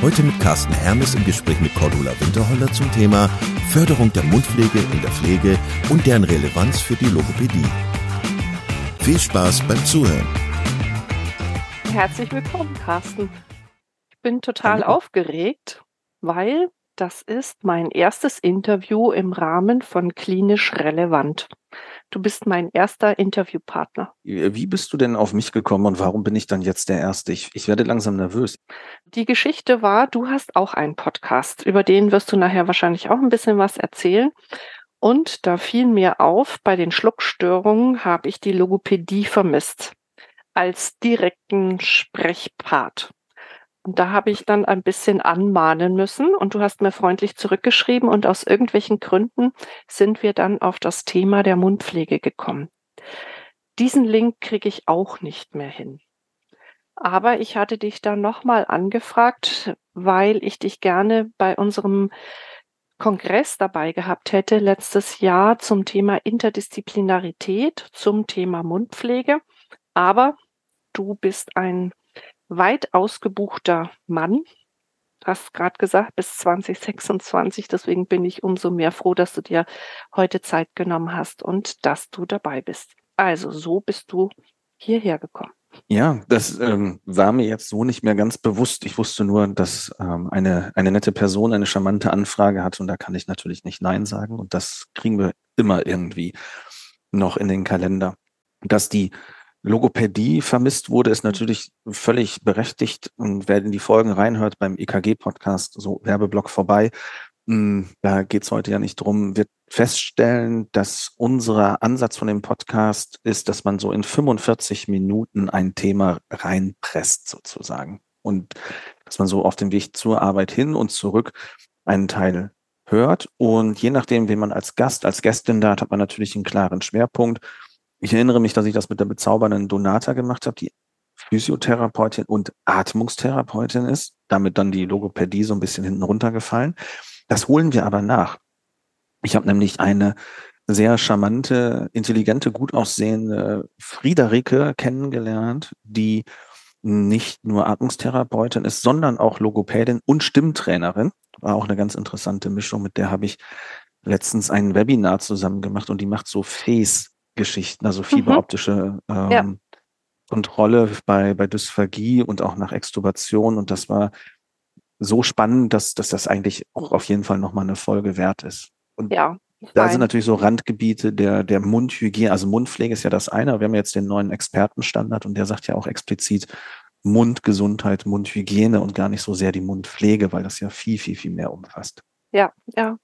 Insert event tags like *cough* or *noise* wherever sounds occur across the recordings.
Heute mit Carsten Hermes im Gespräch mit Cordula Winterholler zum Thema Förderung der Mundpflege in der Pflege und deren Relevanz für die Logopädie. Viel Spaß beim Zuhören. Herzlich willkommen, Carsten. Ich bin total Hallo. aufgeregt, weil das ist mein erstes Interview im Rahmen von Klinisch Relevant. Du bist mein erster Interviewpartner. Wie bist du denn auf mich gekommen und warum bin ich dann jetzt der Erste? Ich, ich werde langsam nervös. Die Geschichte war, du hast auch einen Podcast. Über den wirst du nachher wahrscheinlich auch ein bisschen was erzählen. Und da fiel mir auf, bei den Schluckstörungen habe ich die Logopädie vermisst als direkten Sprechpart. Und da habe ich dann ein bisschen anmahnen müssen und du hast mir freundlich zurückgeschrieben und aus irgendwelchen Gründen sind wir dann auf das Thema der Mundpflege gekommen. Diesen Link kriege ich auch nicht mehr hin. Aber ich hatte dich dann nochmal angefragt, weil ich dich gerne bei unserem Kongress dabei gehabt hätte letztes Jahr zum Thema Interdisziplinarität, zum Thema Mundpflege. Aber du bist ein weit ausgebuchter Mann. Hast gerade gesagt, bis 2026. Deswegen bin ich umso mehr froh, dass du dir heute Zeit genommen hast und dass du dabei bist. Also so bist du hierher gekommen. Ja, das ähm, war mir jetzt so nicht mehr ganz bewusst. Ich wusste nur, dass ähm, eine, eine nette Person eine charmante Anfrage hat und da kann ich natürlich nicht Nein sagen und das kriegen wir immer irgendwie noch in den Kalender. Dass die Logopädie vermisst wurde, ist natürlich völlig berechtigt. Und wer in die Folgen reinhört beim EKG-Podcast, so Werbeblock vorbei, hm, da geht es heute ja nicht drum, wird feststellen, dass unser Ansatz von dem Podcast ist, dass man so in 45 Minuten ein Thema reinpresst sozusagen. Und dass man so auf dem Weg zur Arbeit hin und zurück einen Teil hört. Und je nachdem, wen man als Gast, als Gästin da hat, hat man natürlich einen klaren Schwerpunkt. Ich erinnere mich, dass ich das mit der bezaubernden Donata gemacht habe, die Physiotherapeutin und Atmungstherapeutin ist, damit dann die Logopädie so ein bisschen hinten runtergefallen. Das holen wir aber nach. Ich habe nämlich eine sehr charmante, intelligente, gut aussehende Friederike kennengelernt, die nicht nur Atmungstherapeutin ist, sondern auch Logopädin und Stimmtrainerin. War auch eine ganz interessante Mischung, mit der habe ich letztens ein Webinar zusammen gemacht und die macht so Face Geschichten, also mhm. fieberoptische ähm, ja. Kontrolle bei, bei Dysphagie und auch nach Extubation. Und das war so spannend, dass, dass das eigentlich auch auf jeden Fall nochmal eine Folge wert ist. Und ja, da sind natürlich so Randgebiete der, der Mundhygiene, also Mundpflege ist ja das eine, wir haben jetzt den neuen Expertenstandard und der sagt ja auch explizit Mundgesundheit, Mundhygiene und gar nicht so sehr die Mundpflege, weil das ja viel, viel, viel mehr umfasst. Ja, ja.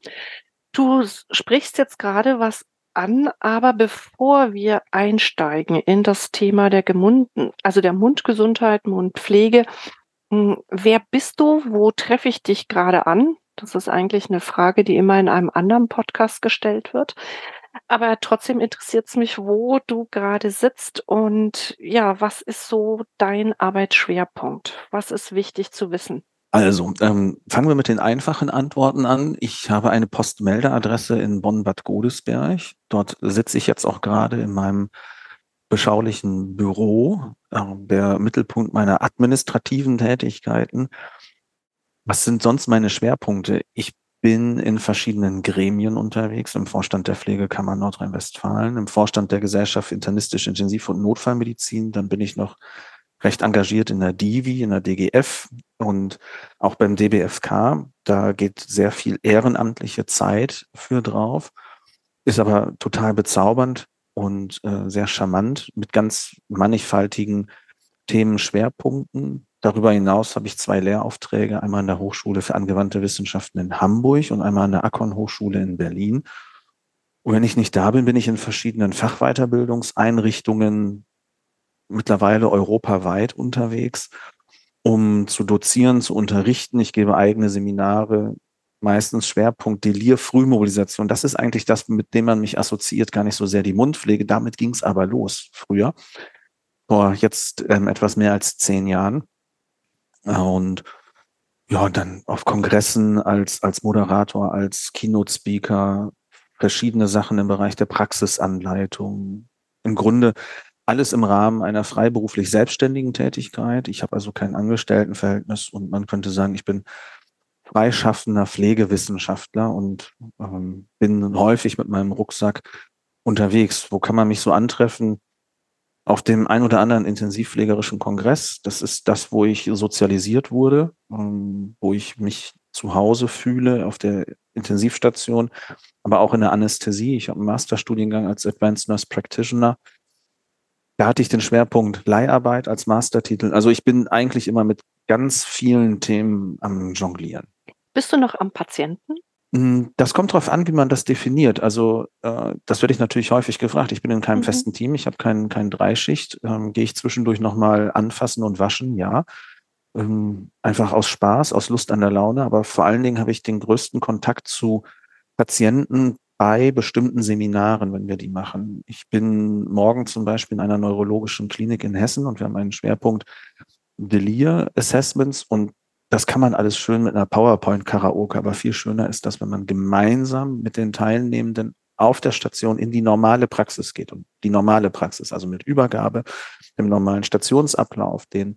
Du sprichst jetzt gerade was an, aber bevor wir einsteigen in das Thema der Gemunden, also der Mundgesundheit, Mundpflege, hm, wer bist du? Wo treffe ich dich gerade an? Das ist eigentlich eine Frage, die immer in einem anderen Podcast gestellt wird. Aber trotzdem interessiert es mich, wo du gerade sitzt und ja, was ist so dein Arbeitsschwerpunkt? Was ist wichtig zu wissen? Also, ähm, fangen wir mit den einfachen Antworten an. Ich habe eine Postmeldeadresse in Bonn-Bad Godesberg. Dort sitze ich jetzt auch gerade in meinem beschaulichen Büro, äh, der Mittelpunkt meiner administrativen Tätigkeiten. Was sind sonst meine Schwerpunkte? Ich bin in verschiedenen Gremien unterwegs, im Vorstand der Pflegekammer Nordrhein-Westfalen, im Vorstand der Gesellschaft Internistische Intensiv- und Notfallmedizin. Dann bin ich noch recht engagiert in der DIVI, in der DGF und auch beim DBFK. Da geht sehr viel ehrenamtliche Zeit für drauf, ist aber total bezaubernd und äh, sehr charmant mit ganz mannigfaltigen Themenschwerpunkten. Darüber hinaus habe ich zwei Lehraufträge, einmal an der Hochschule für angewandte Wissenschaften in Hamburg und einmal an der Akon Hochschule in Berlin. Und wenn ich nicht da bin, bin ich in verschiedenen Fachweiterbildungseinrichtungen, mittlerweile europaweit unterwegs, um zu dozieren, zu unterrichten. Ich gebe eigene Seminare meistens Schwerpunkt Delir, Frühmobilisation. Das ist eigentlich das, mit dem man mich assoziiert, gar nicht so sehr die Mundpflege. Damit ging es aber los früher, vor jetzt ähm, etwas mehr als zehn Jahren. Und ja, dann auf Kongressen als, als Moderator, als Keynote-Speaker, verschiedene Sachen im Bereich der Praxisanleitung. Im Grunde alles im Rahmen einer freiberuflich selbstständigen Tätigkeit. Ich habe also kein Angestelltenverhältnis und man könnte sagen, ich bin freischaffender Pflegewissenschaftler und ähm, bin häufig mit meinem Rucksack unterwegs. Wo kann man mich so antreffen? Auf dem ein oder anderen intensivpflegerischen Kongress. Das ist das, wo ich sozialisiert wurde, ähm, wo ich mich zu Hause fühle auf der Intensivstation, aber auch in der Anästhesie. Ich habe einen Masterstudiengang als Advanced Nurse Practitioner da hatte ich den Schwerpunkt Leiharbeit als Mastertitel. Also ich bin eigentlich immer mit ganz vielen Themen am Jonglieren. Bist du noch am Patienten? Hm, das kommt darauf an, wie man das definiert. Also äh, das werde ich natürlich häufig gefragt. Ich bin in keinem mhm. festen Team, ich habe keinen kein Dreischicht. Ähm, Gehe ich zwischendurch nochmal anfassen und waschen, ja. Ähm, einfach aus Spaß, aus Lust an der Laune. Aber vor allen Dingen habe ich den größten Kontakt zu Patienten, bei bestimmten Seminaren, wenn wir die machen. Ich bin morgen zum Beispiel in einer neurologischen Klinik in Hessen und wir haben einen Schwerpunkt Delir Assessments und das kann man alles schön mit einer PowerPoint-Karaoke, aber viel schöner ist das, wenn man gemeinsam mit den Teilnehmenden auf der Station in die normale Praxis geht und die normale Praxis, also mit Übergabe, dem normalen Stationsablauf, den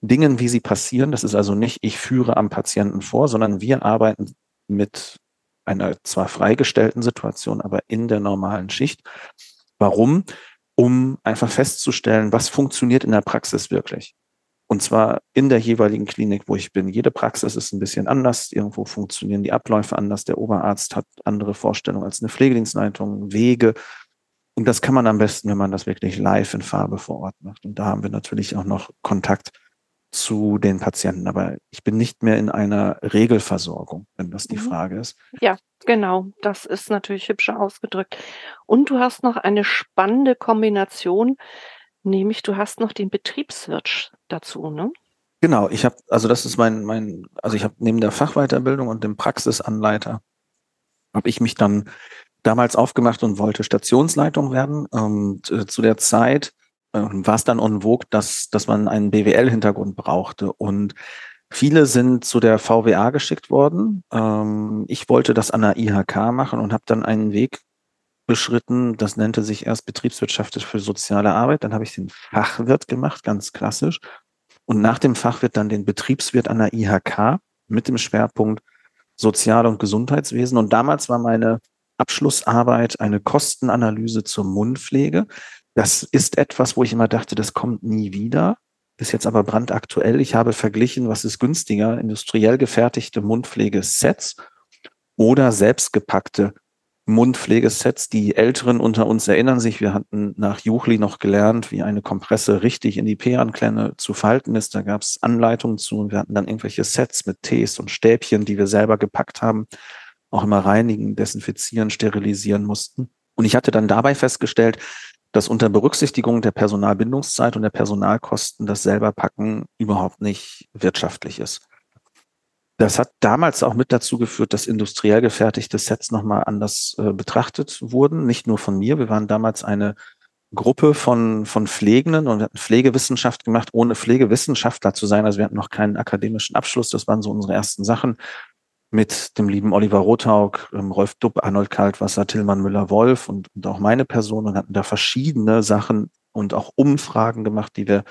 Dingen, wie sie passieren. Das ist also nicht, ich führe am Patienten vor, sondern wir arbeiten mit einer zwar freigestellten Situation, aber in der normalen Schicht. Warum? Um einfach festzustellen, was funktioniert in der Praxis wirklich. Und zwar in der jeweiligen Klinik, wo ich bin. Jede Praxis ist ein bisschen anders. Irgendwo funktionieren die Abläufe anders. Der Oberarzt hat andere Vorstellungen als eine Pflegedienstleitung, Wege. Und das kann man am besten, wenn man das wirklich live in Farbe vor Ort macht. Und da haben wir natürlich auch noch Kontakt zu den Patienten. Aber ich bin nicht mehr in einer Regelversorgung, wenn das die mhm. Frage ist. Ja, genau. Das ist natürlich hübscher ausgedrückt. Und du hast noch eine spannende Kombination, nämlich du hast noch den Betriebswirt dazu, ne? Genau, ich habe, also das ist mein, mein, also ich habe neben der Fachweiterbildung und dem Praxisanleiter, habe ich mich dann damals aufgemacht und wollte Stationsleitung werden. Und äh, zu der Zeit war es dann en vogue, dass, dass man einen BWL-Hintergrund brauchte. Und viele sind zu der VWA geschickt worden. Ähm, ich wollte das an der IHK machen und habe dann einen Weg beschritten. Das nannte sich erst Betriebswirtschaft für soziale Arbeit. Dann habe ich den Fachwirt gemacht, ganz klassisch. Und nach dem Fachwirt dann den Betriebswirt an der IHK mit dem Schwerpunkt Sozial- und Gesundheitswesen. Und damals war meine Abschlussarbeit eine Kostenanalyse zur Mundpflege. Das ist etwas, wo ich immer dachte, das kommt nie wieder. Ist jetzt aber brandaktuell. Ich habe verglichen, was ist günstiger, industriell gefertigte Mundpflegesets oder selbstgepackte Mundpflegesets. Die Älteren unter uns erinnern sich, wir hatten nach Juchli noch gelernt, wie eine Kompresse richtig in die P-Anklemme zu falten ist. Da gab es Anleitungen zu und wir hatten dann irgendwelche Sets mit Tees und Stäbchen, die wir selber gepackt haben, auch immer reinigen, desinfizieren, sterilisieren mussten. Und ich hatte dann dabei festgestellt, dass unter Berücksichtigung der Personalbindungszeit und der Personalkosten das selber packen überhaupt nicht wirtschaftlich ist. Das hat damals auch mit dazu geführt, dass industriell gefertigte Sets nochmal anders äh, betrachtet wurden. Nicht nur von mir. Wir waren damals eine Gruppe von, von Pflegenden und wir hatten Pflegewissenschaft gemacht, ohne Pflegewissenschaftler zu sein. Also wir hatten noch keinen akademischen Abschluss. Das waren so unsere ersten Sachen mit dem lieben Oliver Rothaug, ähm, Rolf Dupp, Arnold Kaltwasser, Tillmann Müller-Wolf und, und auch meine Person und hatten da verschiedene Sachen und auch Umfragen gemacht, die wir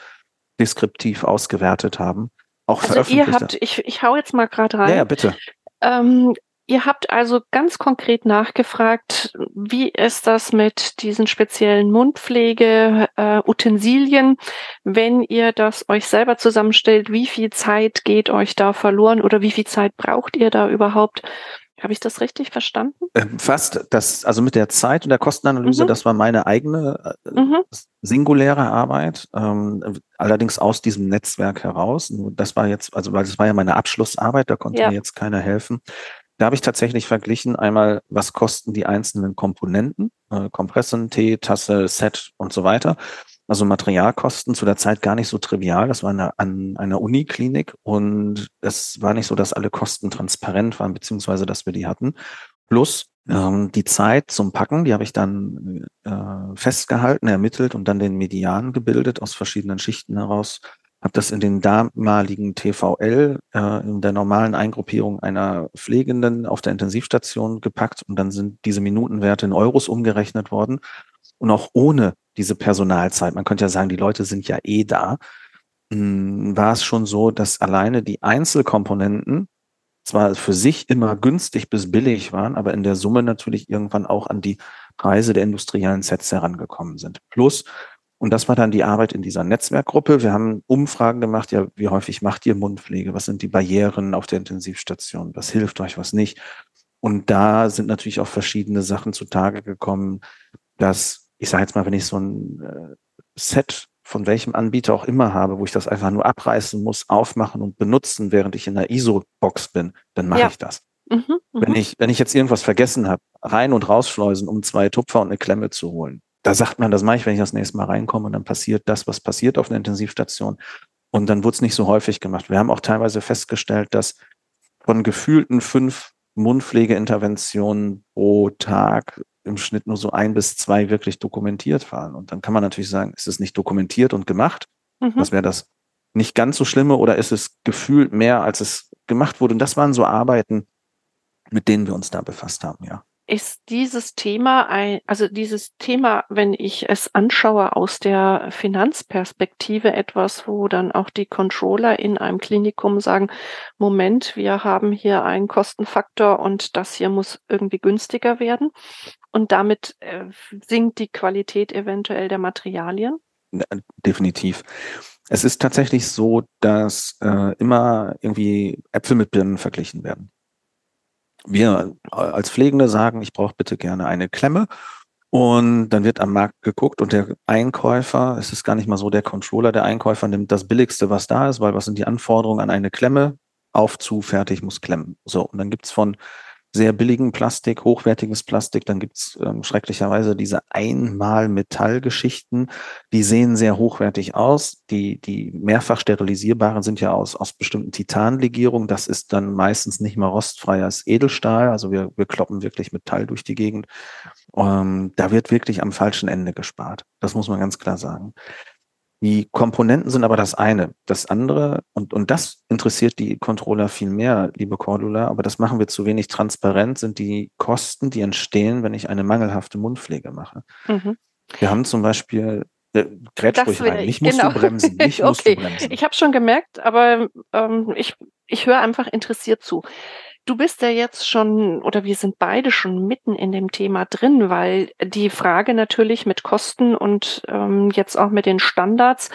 deskriptiv ausgewertet haben. Auch also ihr habt, ich, ich hau jetzt mal gerade rein. Ja, ja bitte. Ähm, Ihr habt also ganz konkret nachgefragt, wie ist das mit diesen speziellen Mundpflege-Utensilien, äh, wenn ihr das euch selber zusammenstellt, wie viel Zeit geht euch da verloren oder wie viel Zeit braucht ihr da überhaupt? Habe ich das richtig verstanden? Ähm, fast. Das, also mit der Zeit und der Kostenanalyse, mhm. das war meine eigene äh, mhm. singuläre Arbeit, ähm, allerdings aus diesem Netzwerk heraus. Das war jetzt, also weil das war ja meine Abschlussarbeit, da konnte ja. mir jetzt keiner helfen. Da habe ich tatsächlich verglichen, einmal, was kosten die einzelnen Komponenten, äh, Kompressen, Tee, Tasse, Set und so weiter. Also Materialkosten zu der Zeit gar nicht so trivial. Das war eine, an einer Uniklinik und es war nicht so, dass alle Kosten transparent waren, beziehungsweise dass wir die hatten. Plus ähm, die Zeit zum Packen, die habe ich dann äh, festgehalten, ermittelt und dann den Median gebildet aus verschiedenen Schichten heraus. Habe das in den damaligen TVL, äh, in der normalen Eingruppierung einer Pflegenden auf der Intensivstation gepackt und dann sind diese Minutenwerte in Euros umgerechnet worden. Und auch ohne diese Personalzeit, man könnte ja sagen, die Leute sind ja eh da, mh, hm, war es schon so, dass alleine die Einzelkomponenten zwar für sich immer günstig bis billig waren, aber in der Summe natürlich irgendwann auch an die Preise der industriellen Sets herangekommen sind. Plus, und das war dann die Arbeit in dieser Netzwerkgruppe. Wir haben Umfragen gemacht, ja, wie häufig macht ihr Mundpflege? Was sind die Barrieren auf der Intensivstation? Was hilft euch, was nicht? Und da sind natürlich auch verschiedene Sachen zutage gekommen, dass, ich sage jetzt mal, wenn ich so ein äh, Set von welchem Anbieter auch immer habe, wo ich das einfach nur abreißen muss, aufmachen und benutzen, während ich in der ISO-Box bin, dann mache ja. ich das. Mhm, mhm, wenn ich, wenn ich jetzt irgendwas vergessen habe, rein und rausschleusen, um zwei Tupfer und eine Klemme zu holen, da sagt man, das mache ich, wenn ich das nächste Mal reinkomme und dann passiert das, was passiert auf einer Intensivstation. Und dann wurde es nicht so häufig gemacht. Wir haben auch teilweise festgestellt, dass von gefühlten fünf Mundpflegeinterventionen pro Tag im Schnitt nur so ein bis zwei wirklich dokumentiert waren. Und dann kann man natürlich sagen, ist es nicht dokumentiert und gemacht? Mhm. Was wäre das nicht ganz so schlimme oder ist es gefühlt mehr, als es gemacht wurde? Und das waren so Arbeiten, mit denen wir uns da befasst haben, ja ist dieses Thema ein, also dieses Thema, wenn ich es anschaue aus der Finanzperspektive etwas, wo dann auch die Controller in einem Klinikum sagen, Moment, wir haben hier einen Kostenfaktor und das hier muss irgendwie günstiger werden und damit äh, sinkt die Qualität eventuell der Materialien? Definitiv. Es ist tatsächlich so, dass äh, immer irgendwie Äpfel mit Birnen verglichen werden wir als Pflegende sagen, ich brauche bitte gerne eine Klemme. Und dann wird am Markt geguckt und der Einkäufer, es ist gar nicht mal so der Controller, der Einkäufer nimmt das Billigste, was da ist, weil was sind die Anforderungen an eine Klemme? Auf, zu, fertig, muss klemmen. So, und dann gibt's von sehr billigen Plastik, hochwertiges Plastik. Dann gibt's ähm, schrecklicherweise diese Einmal-Metallgeschichten, die sehen sehr hochwertig aus. Die, die mehrfach sterilisierbaren sind ja aus, aus bestimmten Titanlegierungen. Das ist dann meistens nicht mehr rostfrei als Edelstahl. Also wir, wir kloppen wirklich Metall durch die Gegend. Ähm, da wird wirklich am falschen Ende gespart. Das muss man ganz klar sagen. Die Komponenten sind aber das eine. Das andere, und, und das interessiert die Controller viel mehr, liebe Cordula, aber das machen wir zu wenig transparent, sind die Kosten, die entstehen, wenn ich eine mangelhafte Mundpflege mache. Mhm. Wir haben zum Beispiel äh, Grätsch ruhig rein. Nicht musst genau. du bremsen. Nicht okay. musst du *laughs* bremsen. Ich habe schon gemerkt, aber ähm, ich, ich höre einfach interessiert zu. Du bist ja jetzt schon oder wir sind beide schon mitten in dem Thema drin, weil die Frage natürlich mit Kosten und ähm, jetzt auch mit den Standards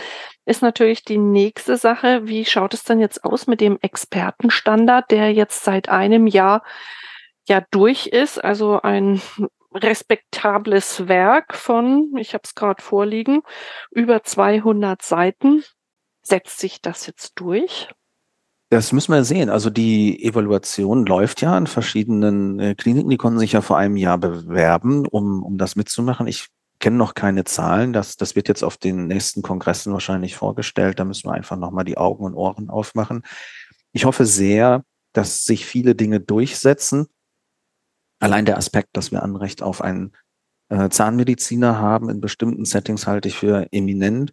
ist natürlich die nächste Sache. Wie schaut es denn jetzt aus mit dem Expertenstandard, der jetzt seit einem Jahr ja durch ist? Also ein respektables Werk von, ich habe es gerade vorliegen, über 200 Seiten. Setzt sich das jetzt durch? Das müssen wir sehen. Also die Evaluation läuft ja an verschiedenen äh, Kliniken. Die konnten sich ja vor einem Jahr bewerben, um, um das mitzumachen. Ich kenne noch keine Zahlen. Das, das wird jetzt auf den nächsten Kongressen wahrscheinlich vorgestellt. Da müssen wir einfach nochmal die Augen und Ohren aufmachen. Ich hoffe sehr, dass sich viele Dinge durchsetzen. Allein der Aspekt, dass wir Anrecht auf einen äh, Zahnmediziner haben, in bestimmten Settings halte ich für eminent.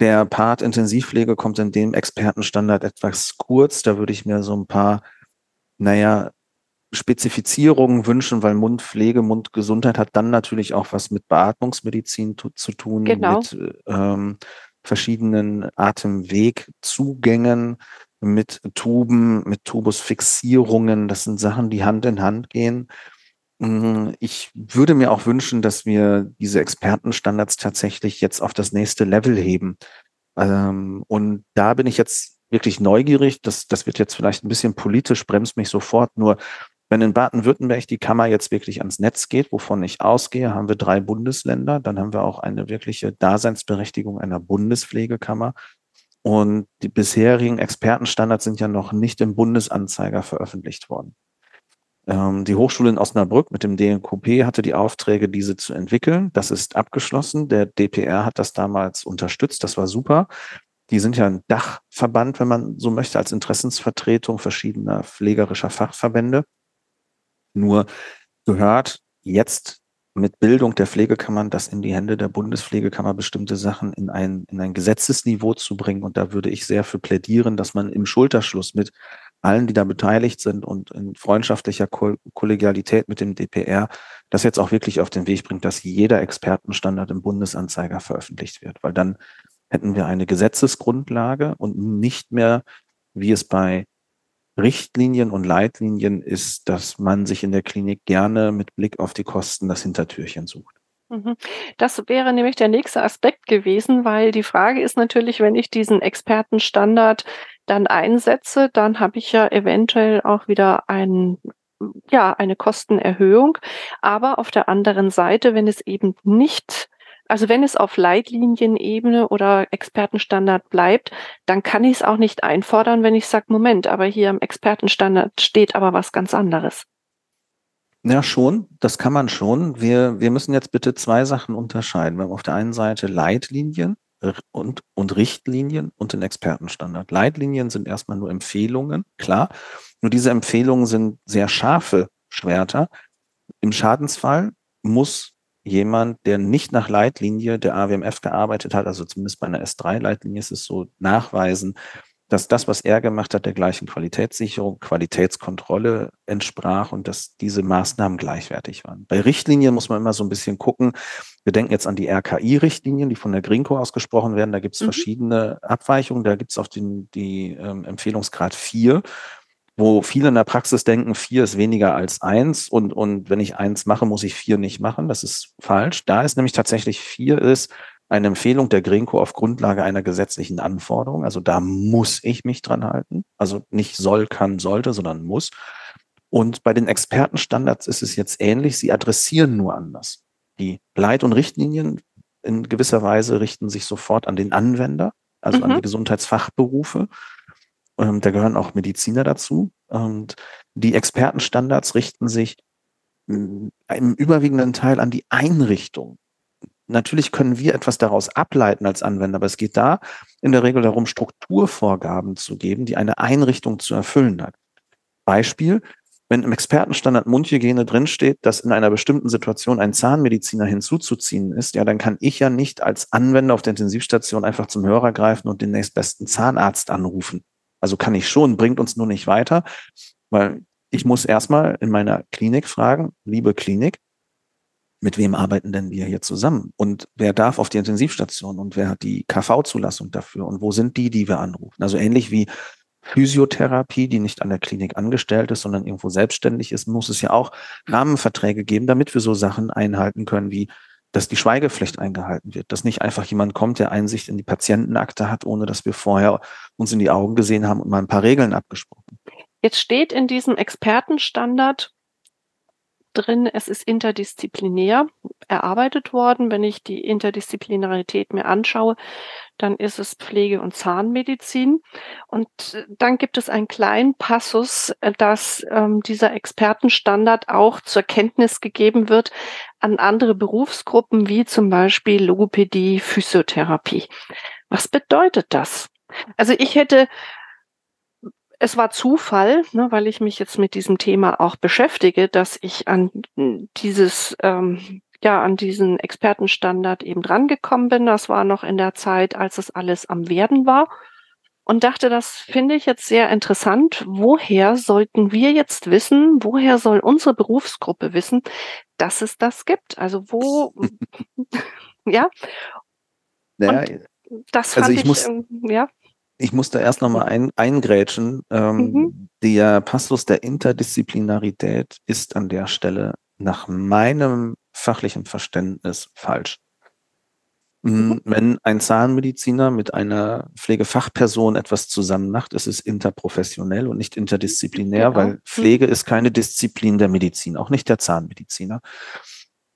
Der Part Intensivpflege kommt in dem Expertenstandard etwas kurz. Da würde ich mir so ein paar, naja, Spezifizierungen wünschen, weil Mundpflege, Mundgesundheit hat dann natürlich auch was mit Beatmungsmedizin zu tun, genau. mit ähm, verschiedenen Atemwegzugängen, mit Tuben, mit Tubusfixierungen. Das sind Sachen, die Hand in Hand gehen. Mm, ich würde mir auch wünschen, dass wir diese Expertenstandards tatsächlich jetzt auf das nächste Level heben. Ähm, und da bin ich jetzt wirklich neugierig. Das, das wird jetzt vielleicht ein bisschen politisch, bremst mich sofort. Nur wenn in Baden-Württemberg die Kammer jetzt wirklich ans Netz geht, wovon ich ausgehe, haben wir drei Bundesländer. Dann haben wir auch eine wirkliche Daseinsberechtigung einer Bundespflegekammer. Und die bisherigen Expertenstandards sind ja noch nicht im Bundesanzeiger veröffentlicht worden. Ähm, die Hochschule in Osnabrück mit dem DNKP hatte die Aufträge, diese zu entwickeln. Das ist abgeschlossen. Der DPR hat das damals unterstützt. Das war super. Die sind ja ein Dachverband, wenn man so möchte, als Interessensvertretung verschiedener pflegerischer Fachverbände. Nur gehört jetzt mit Bildung der Pflegekammern das in die Hände der Bundespflegekammer bestimmte Sachen in ein, in ein Gesetzesniveau zu bringen. Und da würde ich sehr für plädieren, dass man im Schulterschluss mit allen, die da beteiligt sind und in freundschaftlicher Ko Kollegialität mit dem DPR das jetzt auch wirklich auf den Weg bringt, dass jeder Expertenstandard im Bundesanzeiger veröffentlicht wird. Weil dann hätten wir eine Gesetzesgrundlage und nicht mehr, wie es bei Richtlinien und Leitlinien ist, dass man sich in der Klinik gerne mit Blick auf die Kosten das Hintertürchen sucht. Mhm. Das wäre nämlich der nächste Aspekt gewesen, weil die Frage ist natürlich, wenn ich diesen Expertenstandard dann einsetze, dann habe ich ja eventuell auch wieder ein, ja, eine Kostenerhöhung. Aber auf der anderen Seite, wenn es eben nicht also wenn es auf Leitlinienebene oder Expertenstandard bleibt, dann kann ich es auch nicht einfordern, wenn ich sage, Moment, aber hier im Expertenstandard steht aber was ganz anderes. Ja, schon, das kann man schon. Wir, wir müssen jetzt bitte zwei Sachen unterscheiden. Wir haben auf der einen Seite Leitlinien und, und Richtlinien und den Expertenstandard. Leitlinien sind erstmal nur Empfehlungen, klar. Nur diese Empfehlungen sind sehr scharfe Schwerter. Im Schadensfall muss jemand, der nicht nach Leitlinie der AWMF gearbeitet hat, also zumindest bei einer S3-Leitlinie ist es so, nachweisen, dass das, was er gemacht hat, der gleichen Qualitätssicherung, Qualitätskontrolle entsprach und dass diese Maßnahmen gleichwertig waren. Bei Richtlinien muss man immer so ein bisschen gucken. Wir denken jetzt an die RKI-Richtlinien, die von der Grinko ausgesprochen werden. Da gibt es mhm. verschiedene Abweichungen. Da gibt es auch den, die ähm, Empfehlungsgrad 4 wo viele in der Praxis denken, vier ist weniger als eins und, und wenn ich eins mache, muss ich vier nicht machen. Das ist falsch. Da ist nämlich tatsächlich vier ist eine Empfehlung der Grinko auf Grundlage einer gesetzlichen Anforderung. Also da muss ich mich dran halten. Also nicht soll, kann, sollte, sondern muss. Und bei den Expertenstandards ist es jetzt ähnlich. Sie adressieren nur anders. Die Leit- und Richtlinien in gewisser Weise richten sich sofort an den Anwender, also mhm. an die Gesundheitsfachberufe. Ähm, da gehören auch Mediziner dazu. Und die Expertenstandards richten sich mm, im überwiegenden Teil an die Einrichtung. Natürlich können wir etwas daraus ableiten als Anwender, aber es geht da in der Regel darum, Strukturvorgaben zu geben, die eine Einrichtung zu erfüllen hat. Beispiel, wenn im Expertenstandard Mundhygiene drinsteht, dass in einer bestimmten Situation ein Zahnmediziner hinzuzuziehen ist, ja, dann kann ich ja nicht als Anwender auf der Intensivstation einfach zum Hörer greifen und den nächstbesten Zahnarzt anrufen. Also kann ich schon, bringt uns nur nicht weiter, weil ich muss erstmal in meiner Klinik fragen, liebe Klinik, mit wem arbeiten denn wir hier zusammen? Und wer darf auf die Intensivstation und wer hat die KV-Zulassung dafür? Und wo sind die, die wir anrufen? Also ähnlich wie Physiotherapie, die nicht an der Klinik angestellt ist, sondern irgendwo selbstständig ist, muss es ja auch Rahmenverträge geben, damit wir so Sachen einhalten können wie dass die Schweigepflicht eingehalten wird, dass nicht einfach jemand kommt, der Einsicht in die Patientenakte hat, ohne dass wir vorher uns in die Augen gesehen haben und mal ein paar Regeln abgesprochen. Jetzt steht in diesem Expertenstandard drin, es ist interdisziplinär erarbeitet worden. Wenn ich die Interdisziplinarität mir anschaue, dann ist es Pflege- und Zahnmedizin. Und äh, dann gibt es einen kleinen Passus, äh, dass ähm, dieser Expertenstandard auch zur Kenntnis gegeben wird an andere Berufsgruppen, wie zum Beispiel Logopädie, Physiotherapie. Was bedeutet das? Also ich hätte es war Zufall, ne, weil ich mich jetzt mit diesem Thema auch beschäftige, dass ich an dieses, ähm, ja, an diesen Expertenstandard eben drangekommen bin. Das war noch in der Zeit, als es alles am Werden war. Und dachte, das finde ich jetzt sehr interessant. Woher sollten wir jetzt wissen, woher soll unsere Berufsgruppe wissen, dass es das gibt? Also wo, *laughs* ja. Naja, das also fand also ich, ich muss, ja ich muss da erst nochmal ein, eingrätschen. Ähm, mhm. Der Passus der Interdisziplinarität ist an der Stelle nach meinem fachlichen Verständnis falsch. Mhm. Wenn ein Zahnmediziner mit einer Pflegefachperson etwas zusammen macht, ist es interprofessionell und nicht interdisziplinär, genau. weil mhm. Pflege ist keine Disziplin der Medizin, auch nicht der Zahnmediziner.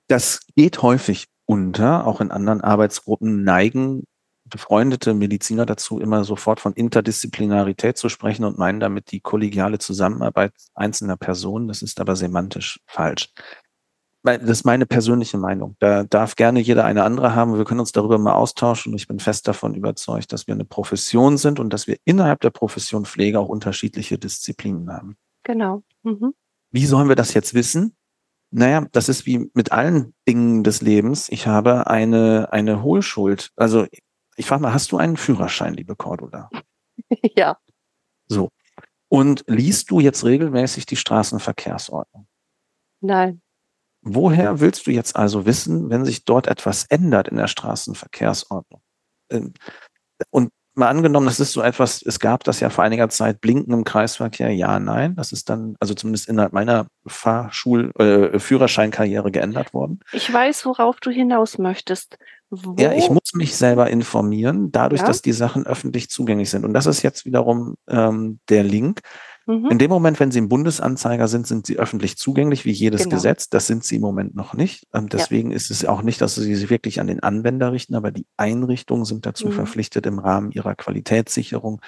Das geht häufig unter, auch in anderen Arbeitsgruppen neigen befreundete Mediziner dazu, immer sofort von Interdisziplinarität zu sprechen und meinen damit die kollegiale Zusammenarbeit einzelner Personen. Das ist aber semantisch falsch. Das ist meine persönliche Meinung. Da darf gerne jeder eine andere haben. Wir können uns darüber mal austauschen. Und ich bin fest davon überzeugt, dass wir eine Profession sind und dass wir innerhalb der Profession Pflege auch unterschiedliche Disziplinen haben. Genau. Mhm. Wie sollen wir das jetzt wissen? Naja, das ist wie mit allen Dingen des Lebens. Ich habe eine, eine Hohlschuld. Also ich frage mal, hast du einen Führerschein, liebe Cordula? *laughs* ja. So. Und liest du jetzt regelmäßig die Straßenverkehrsordnung? Nein. Woher willst du jetzt also wissen, wenn sich dort etwas ändert in der Straßenverkehrsordnung? Ähm, und mal angenommen, das ist so etwas, es gab das ja vor einiger Zeit, Blinken im Kreisverkehr, ja, nein. Das ist dann, also zumindest innerhalb meiner Fahrschul-, äh, Führerscheinkarriere geändert worden. Ich weiß, worauf du hinaus möchtest. Wo? Ja, ich muss mich selber informieren, dadurch, ja? dass die Sachen öffentlich zugänglich sind. Und das ist jetzt wiederum ähm, der Link. Mhm. In dem Moment, wenn sie im Bundesanzeiger sind, sind sie öffentlich zugänglich, wie jedes genau. Gesetz. Das sind sie im Moment noch nicht. Ähm, deswegen ja. ist es auch nicht, dass sie sich wirklich an den Anwender richten, aber die Einrichtungen sind dazu mhm. verpflichtet, im Rahmen ihrer Qualitätssicherung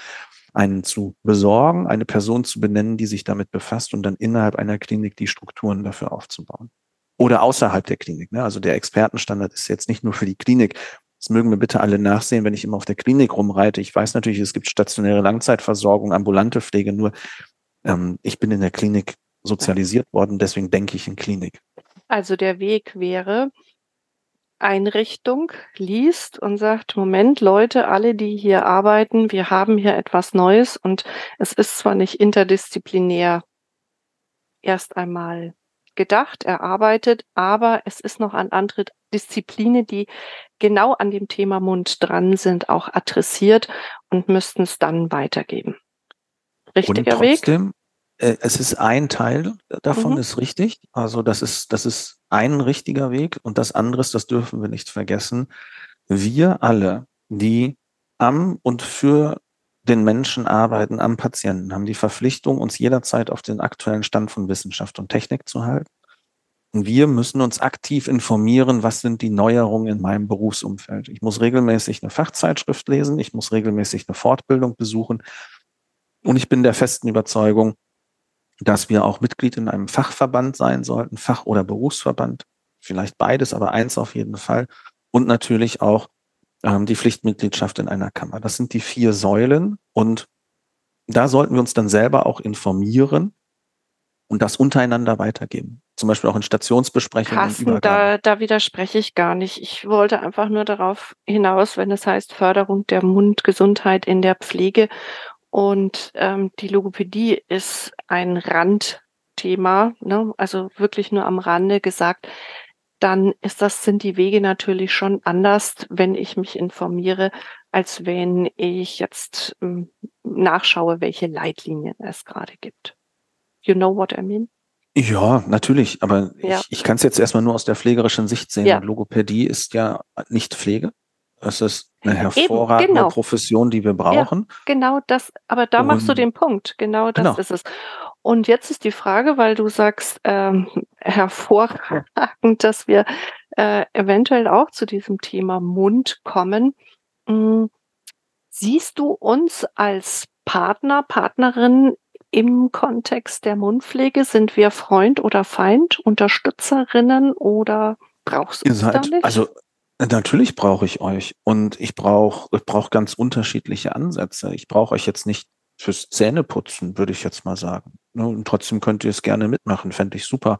einen zu besorgen, eine Person zu benennen, die sich damit befasst und dann innerhalb einer Klinik die Strukturen dafür aufzubauen. Oder außerhalb der Klinik. Ne? Also der Expertenstandard ist jetzt nicht nur für die Klinik. Das mögen wir bitte alle nachsehen, wenn ich immer auf der Klinik rumreite. Ich weiß natürlich, es gibt stationäre Langzeitversorgung, ambulante Pflege, nur ähm, ich bin in der Klinik sozialisiert worden, deswegen denke ich in Klinik. Also der Weg wäre, Einrichtung liest und sagt, Moment, Leute, alle, die hier arbeiten, wir haben hier etwas Neues und es ist zwar nicht interdisziplinär erst einmal gedacht, erarbeitet, aber es ist noch an andere Disziplinen, die genau an dem Thema Mund dran sind, auch adressiert und müssten es dann weitergeben richtiger und trotzdem, Weg? Äh, es ist ein Teil davon, mhm. ist richtig. Also das ist, das ist ein richtiger Weg und das andere das dürfen wir nicht vergessen. Wir alle, die am und für den Menschen arbeiten, am Patienten, haben die Verpflichtung, uns jederzeit auf den aktuellen Stand von Wissenschaft und Technik zu halten. Und wir müssen uns aktiv informieren, was sind die Neuerungen in meinem Berufsumfeld. Ich muss regelmäßig eine Fachzeitschrift lesen, ich muss regelmäßig eine Fortbildung besuchen, und ich bin der festen Überzeugung, dass wir auch Mitglied in einem Fachverband sein sollten, Fach- oder Berufsverband, vielleicht beides, aber eins auf jeden Fall. Und natürlich auch ähm, die Pflichtmitgliedschaft in einer Kammer. Das sind die vier Säulen und da sollten wir uns dann selber auch informieren und das untereinander weitergeben. Zum Beispiel auch in Stationsbesprechungen. Carsten, da, da widerspreche ich gar nicht. Ich wollte einfach nur darauf hinaus, wenn es heißt Förderung der Mundgesundheit in der Pflege und ähm, die Logopädie ist ein Randthema, ne? also wirklich nur am Rande gesagt. Dann ist das, sind die Wege natürlich schon anders, wenn ich mich informiere, als wenn ich jetzt ähm, nachschaue, welche Leitlinien es gerade gibt. You know what I mean? Ja, natürlich, aber ja. ich, ich kann es jetzt erstmal nur aus der pflegerischen Sicht sehen. Ja. Logopädie ist ja nicht Pflege. Es ist eine hervorragende Eben, genau. Profession, die wir brauchen. Ja, genau das, aber da Und, machst du den Punkt. Genau das genau. ist es. Und jetzt ist die Frage, weil du sagst, ähm, hervorragend, dass wir äh, eventuell auch zu diesem Thema Mund kommen. Hm, siehst du uns als Partner, Partnerin im Kontext der Mundpflege? Sind wir Freund oder Feind, Unterstützerinnen oder brauchst du uns seid, da nicht? Also Natürlich brauche ich euch und ich brauche ich brauche ganz unterschiedliche Ansätze. Ich brauche euch jetzt nicht fürs Zähneputzen, würde ich jetzt mal sagen. Ne, und trotzdem könnt ihr es gerne mitmachen, fände ich super.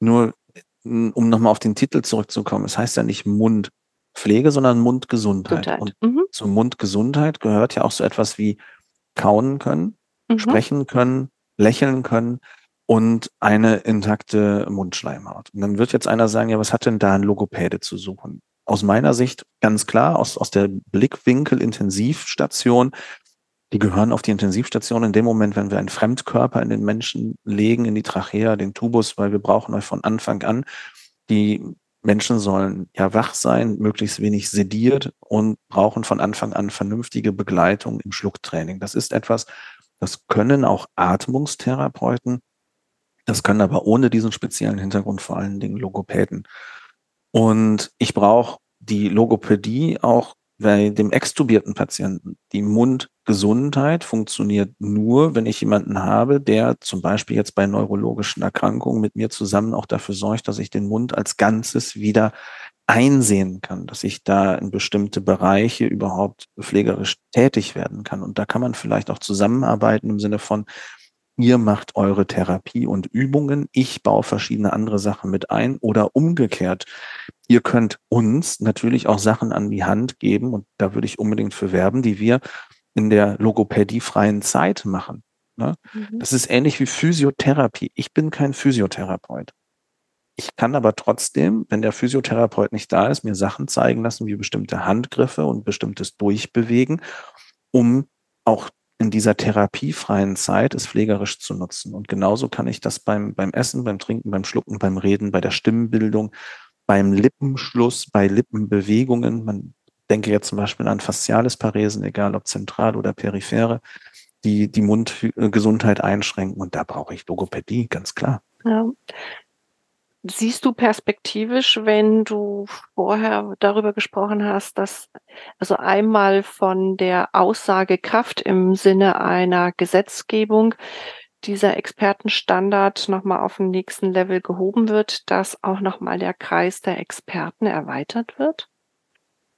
Nur, um nochmal auf den Titel zurückzukommen, es heißt ja nicht Mundpflege, sondern Mundgesundheit. Gesundheit. Und mhm. zur Mundgesundheit gehört ja auch so etwas wie kauen können, mhm. sprechen können, lächeln können und eine intakte Mundschleimhaut. Und dann wird jetzt einer sagen, ja, was hat denn da ein Logopäde zu suchen? Aus meiner Sicht ganz klar aus, aus der Blickwinkel Intensivstation. Die gehören auf die Intensivstation in dem Moment, wenn wir einen Fremdkörper in den Menschen legen, in die Trachea, den Tubus, weil wir brauchen euch von Anfang an. Die Menschen sollen ja wach sein, möglichst wenig sediert und brauchen von Anfang an vernünftige Begleitung im Schlucktraining. Das ist etwas, das können auch Atmungstherapeuten. Das können aber ohne diesen speziellen Hintergrund vor allen Dingen Logopäden. Und ich brauche die Logopädie auch bei dem extubierten Patienten, die Mundgesundheit funktioniert nur, wenn ich jemanden habe, der zum Beispiel jetzt bei neurologischen Erkrankungen mit mir zusammen auch dafür sorgt, dass ich den Mund als Ganzes wieder einsehen kann, dass ich da in bestimmte Bereiche überhaupt pflegerisch tätig werden kann. Und da kann man vielleicht auch zusammenarbeiten im Sinne von, ihr macht eure Therapie und Übungen, ich baue verschiedene andere Sachen mit ein oder umgekehrt. Ihr könnt uns natürlich auch Sachen an die Hand geben und da würde ich unbedingt für werben, die wir in der Logopädie freien Zeit machen. Ne? Mhm. Das ist ähnlich wie Physiotherapie. Ich bin kein Physiotherapeut. Ich kann aber trotzdem, wenn der Physiotherapeut nicht da ist, mir Sachen zeigen lassen, wie bestimmte Handgriffe und bestimmtes Durchbewegen, um auch in dieser therapiefreien Zeit es pflegerisch zu nutzen. Und genauso kann ich das beim, beim Essen, beim Trinken, beim Schlucken, beim Reden, bei der Stimmbildung, beim Lippenschluss, bei Lippenbewegungen. Man denke jetzt zum Beispiel an fasziales Paresen, egal ob zentral oder periphere, die die Mundgesundheit einschränken. Und da brauche ich Logopädie, ganz klar. Ja siehst du perspektivisch, wenn du vorher darüber gesprochen hast, dass also einmal von der Aussagekraft im Sinne einer Gesetzgebung dieser Expertenstandard nochmal auf den nächsten Level gehoben wird, dass auch nochmal der Kreis der Experten erweitert wird?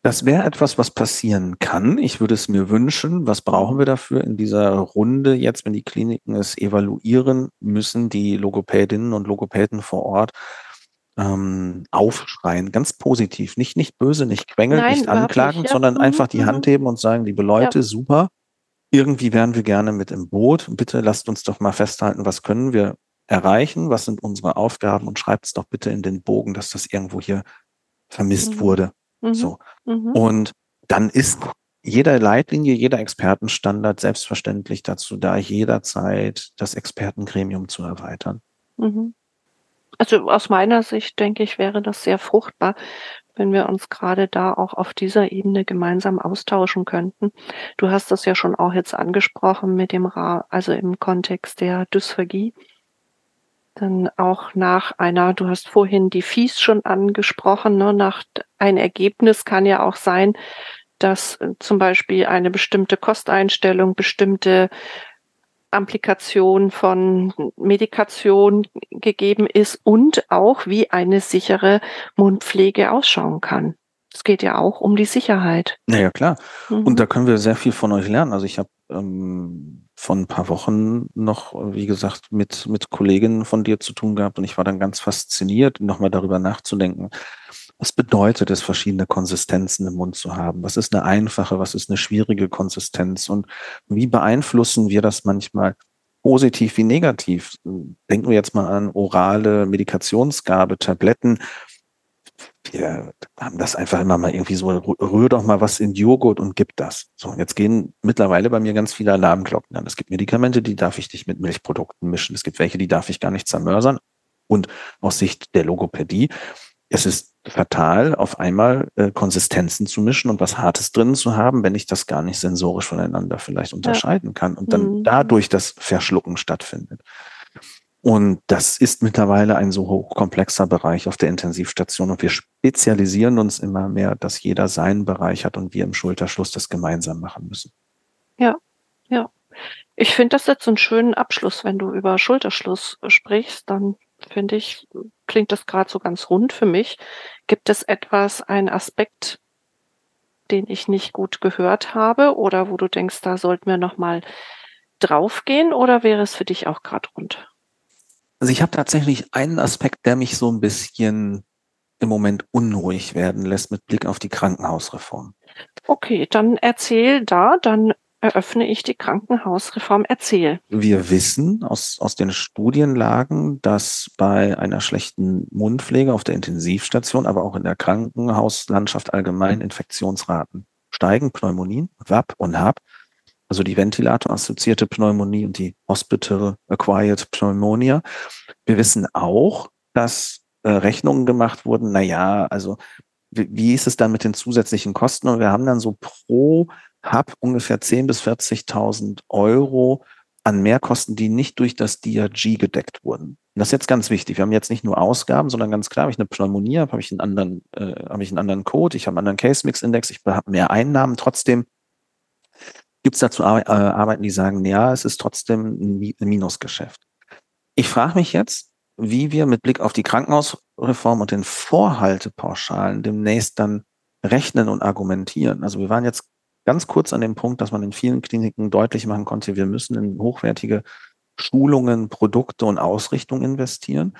Das wäre etwas, was passieren kann. Ich würde es mir wünschen. Was brauchen wir dafür in dieser Runde jetzt, wenn die Kliniken es evaluieren, müssen die Logopädinnen und Logopäden vor Ort ähm, aufschreien, ganz positiv, nicht, nicht böse, nicht quengeln, nicht anklagend, ja. sondern mhm. einfach die Hand mhm. heben und sagen, liebe Leute, ja. super, irgendwie wären wir gerne mit im Boot. Bitte lasst uns doch mal festhalten, was können wir erreichen, was sind unsere Aufgaben und schreibt es doch bitte in den Bogen, dass das irgendwo hier vermisst mhm. wurde. Mhm. So. Mhm. Und dann ist jeder Leitlinie, jeder Expertenstandard selbstverständlich dazu da, jederzeit das Expertengremium zu erweitern. Mhm. Also aus meiner Sicht denke ich, wäre das sehr fruchtbar, wenn wir uns gerade da auch auf dieser Ebene gemeinsam austauschen könnten. Du hast das ja schon auch jetzt angesprochen mit dem Ra also im Kontext der Dysphagie. Dann auch nach einer, du hast vorhin die Fies schon angesprochen, ne, nach ein Ergebnis kann ja auch sein, dass äh, zum Beispiel eine bestimmte Kosteinstellung, bestimmte Applikation von Medikation gegeben ist und auch wie eine sichere Mundpflege ausschauen kann. Es geht ja auch um die Sicherheit. Naja, klar. Mhm. Und da können wir sehr viel von euch lernen. Also ich habe ähm, vor ein paar Wochen noch, wie gesagt, mit, mit Kolleginnen von dir zu tun gehabt und ich war dann ganz fasziniert, nochmal darüber nachzudenken. Was bedeutet es, verschiedene Konsistenzen im Mund zu haben? Was ist eine einfache, was ist eine schwierige Konsistenz? Und wie beeinflussen wir das manchmal positiv wie negativ? Denken wir jetzt mal an orale Medikationsgabe, Tabletten wir haben das einfach immer mal irgendwie so, rühr doch mal was in Joghurt und gib das. So, jetzt gehen mittlerweile bei mir ganz viele Alarmglocken an. Es gibt Medikamente, die darf ich nicht mit Milchprodukten mischen. Es gibt welche, die darf ich gar nicht zermörsern. Und aus Sicht der Logopädie, es ist fatal, auf einmal äh, Konsistenzen zu mischen und was Hartes drin zu haben, wenn ich das gar nicht sensorisch voneinander vielleicht unterscheiden ja. kann und dann mhm. dadurch das Verschlucken stattfindet. Und das ist mittlerweile ein so hochkomplexer Bereich auf der Intensivstation. Und wir spezialisieren uns immer mehr, dass jeder seinen Bereich hat und wir im Schulterschluss das gemeinsam machen müssen. Ja, ja. Ich finde das jetzt einen schönen Abschluss, wenn du über Schulterschluss sprichst, dann finde ich, klingt das gerade so ganz rund für mich. Gibt es etwas, einen Aspekt, den ich nicht gut gehört habe oder wo du denkst, da sollten wir nochmal draufgehen oder wäre es für dich auch gerade rund? Also ich habe tatsächlich einen Aspekt, der mich so ein bisschen im Moment unruhig werden lässt mit Blick auf die Krankenhausreform. Okay, dann erzähl da, dann eröffne ich die Krankenhausreform. Erzähl. Wir wissen aus, aus den Studienlagen, dass bei einer schlechten Mundpflege auf der Intensivstation, aber auch in der Krankenhauslandschaft allgemein Infektionsraten steigen, Pneumonien, WAP und HAP also die ventilatorassoziierte Pneumonie und die Hospital Acquired Pneumonia. Wir wissen auch, dass äh, Rechnungen gemacht wurden, na ja, also wie, wie ist es dann mit den zusätzlichen Kosten? Und wir haben dann so pro Hub ungefähr 10.000 bis 40.000 Euro an Mehrkosten, die nicht durch das DRG gedeckt wurden. das ist jetzt ganz wichtig. Wir haben jetzt nicht nur Ausgaben, sondern ganz klar, habe ich eine Pneumonie habe, ich einen anderen, äh, habe ich einen anderen Code, ich habe einen anderen Case-Mix-Index, ich habe mehr Einnahmen. Trotzdem gibt es dazu Ar äh, Arbeiten, die sagen, ja, es ist trotzdem ein Minusgeschäft. Ich frage mich jetzt, wie wir mit Blick auf die Krankenhausreform und den Vorhaltepauschalen demnächst dann rechnen und argumentieren. Also wir waren jetzt ganz kurz an dem Punkt, dass man in vielen Kliniken deutlich machen konnte, wir müssen in hochwertige Schulungen, Produkte und Ausrichtung investieren.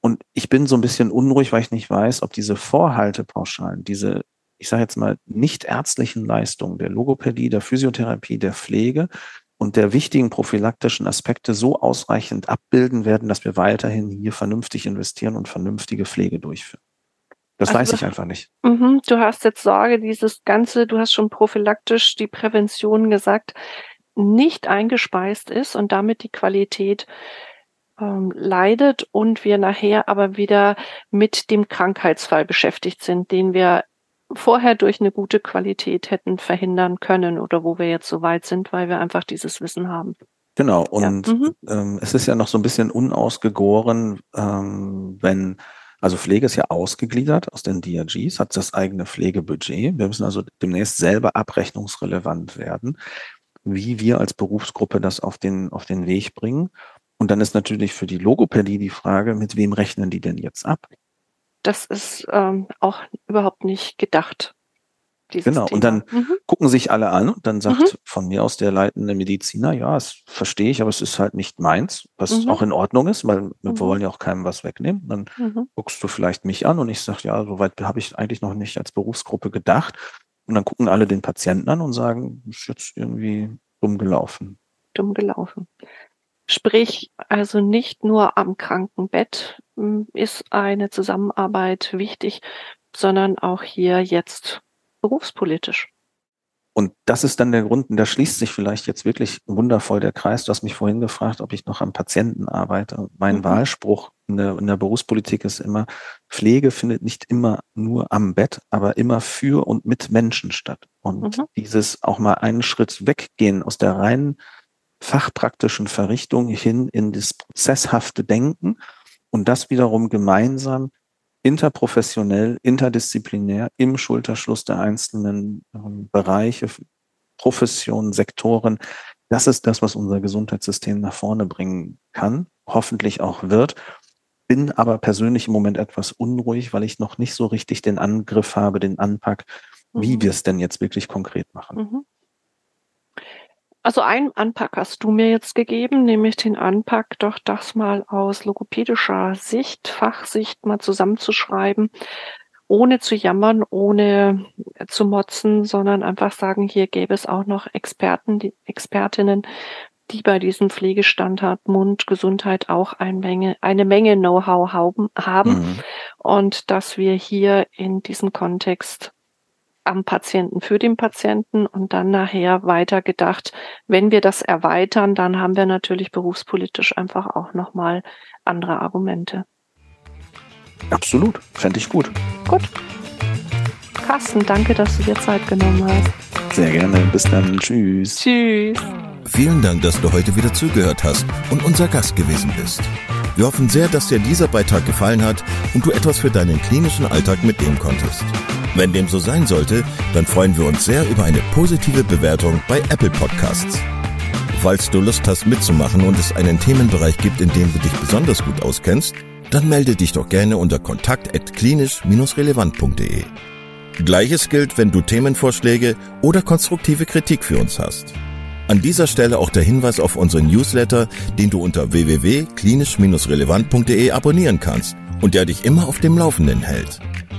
Und ich bin so ein bisschen unruhig, weil ich nicht weiß, ob diese Vorhaltepauschalen, diese, ich sage jetzt mal, nicht ärztlichen Leistungen der Logopädie, der Physiotherapie, der Pflege und der wichtigen prophylaktischen Aspekte so ausreichend abbilden werden, dass wir weiterhin hier vernünftig investieren und vernünftige Pflege durchführen. Das also, weiß ich einfach nicht. Mhm, du hast jetzt Sorge, dieses Ganze, du hast schon prophylaktisch die Prävention gesagt nicht eingespeist ist und damit die Qualität ähm, leidet und wir nachher aber wieder mit dem Krankheitsfall beschäftigt sind, den wir vorher durch eine gute Qualität hätten verhindern können oder wo wir jetzt so weit sind, weil wir einfach dieses Wissen haben. Genau, und ja. mhm. ähm, es ist ja noch so ein bisschen unausgegoren, ähm, wenn, also Pflege ist ja ausgegliedert aus den DRGs, hat das eigene Pflegebudget. Wir müssen also demnächst selber abrechnungsrelevant werden wie wir als Berufsgruppe das auf den, auf den Weg bringen. Und dann ist natürlich für die Logopädie die Frage, mit wem rechnen die denn jetzt ab? Das ist ähm, auch überhaupt nicht gedacht. Genau, Thema. und dann mhm. gucken sich alle an und dann sagt mhm. von mir aus der leitende Mediziner, ja, das verstehe ich, aber es ist halt nicht meins, was mhm. auch in Ordnung ist, weil wir mhm. wollen ja auch keinem was wegnehmen. Dann mhm. guckst du vielleicht mich an und ich sage, ja, soweit habe ich eigentlich noch nicht als Berufsgruppe gedacht. Und dann gucken alle den Patienten an und sagen, ist jetzt irgendwie dumm gelaufen. Dumm gelaufen. Sprich, also nicht nur am Krankenbett hm, ist eine Zusammenarbeit wichtig, sondern auch hier jetzt berufspolitisch. Und das ist dann der Grund, und da schließt sich vielleicht jetzt wirklich wundervoll der Kreis. Du hast mich vorhin gefragt, ob ich noch am Patienten arbeite. Mein mhm. Wahlspruch in der, in der Berufspolitik ist immer, Pflege findet nicht immer nur am Bett, aber immer für und mit Menschen statt. Und mhm. dieses auch mal einen Schritt weggehen aus der reinen fachpraktischen Verrichtung hin in das prozesshafte Denken und das wiederum gemeinsam interprofessionell, interdisziplinär im Schulterschluss der einzelnen ähm, Bereiche, Professionen, Sektoren. Das ist das, was unser Gesundheitssystem nach vorne bringen kann, hoffentlich auch wird. Bin aber persönlich im Moment etwas unruhig, weil ich noch nicht so richtig den Angriff habe, den Anpack, wie mhm. wir es denn jetzt wirklich konkret machen. Mhm. Also einen Anpack hast du mir jetzt gegeben, nämlich den Anpack, doch das mal aus logopädischer Sicht, Fachsicht mal zusammenzuschreiben, ohne zu jammern, ohne zu motzen, sondern einfach sagen, hier gäbe es auch noch Experten, die Expertinnen, die bei diesem Pflegestandard Mund, Gesundheit auch eine Menge, eine Menge Know-how haben mhm. und dass wir hier in diesem Kontext am Patienten für den Patienten und dann nachher weiter gedacht, wenn wir das erweitern, dann haben wir natürlich berufspolitisch einfach auch nochmal andere Argumente. Absolut, fände ich gut. Gut. Carsten, danke, dass du dir Zeit genommen hast. Sehr gerne. Bis dann. Tschüss. Tschüss. Vielen Dank, dass du heute wieder zugehört hast und unser Gast gewesen bist. Wir hoffen sehr, dass dir dieser Beitrag gefallen hat und du etwas für deinen klinischen Alltag mitnehmen konntest. Wenn dem so sein sollte, dann freuen wir uns sehr über eine positive Bewertung bei Apple Podcasts. Falls du Lust hast mitzumachen und es einen Themenbereich gibt, in dem du dich besonders gut auskennst, dann melde dich doch gerne unter kontakt@klinisch-relevant.de. Gleiches gilt, wenn du Themenvorschläge oder konstruktive Kritik für uns hast. An dieser Stelle auch der Hinweis auf unseren Newsletter, den du unter www.klinisch-relevant.de abonnieren kannst und der dich immer auf dem Laufenden hält.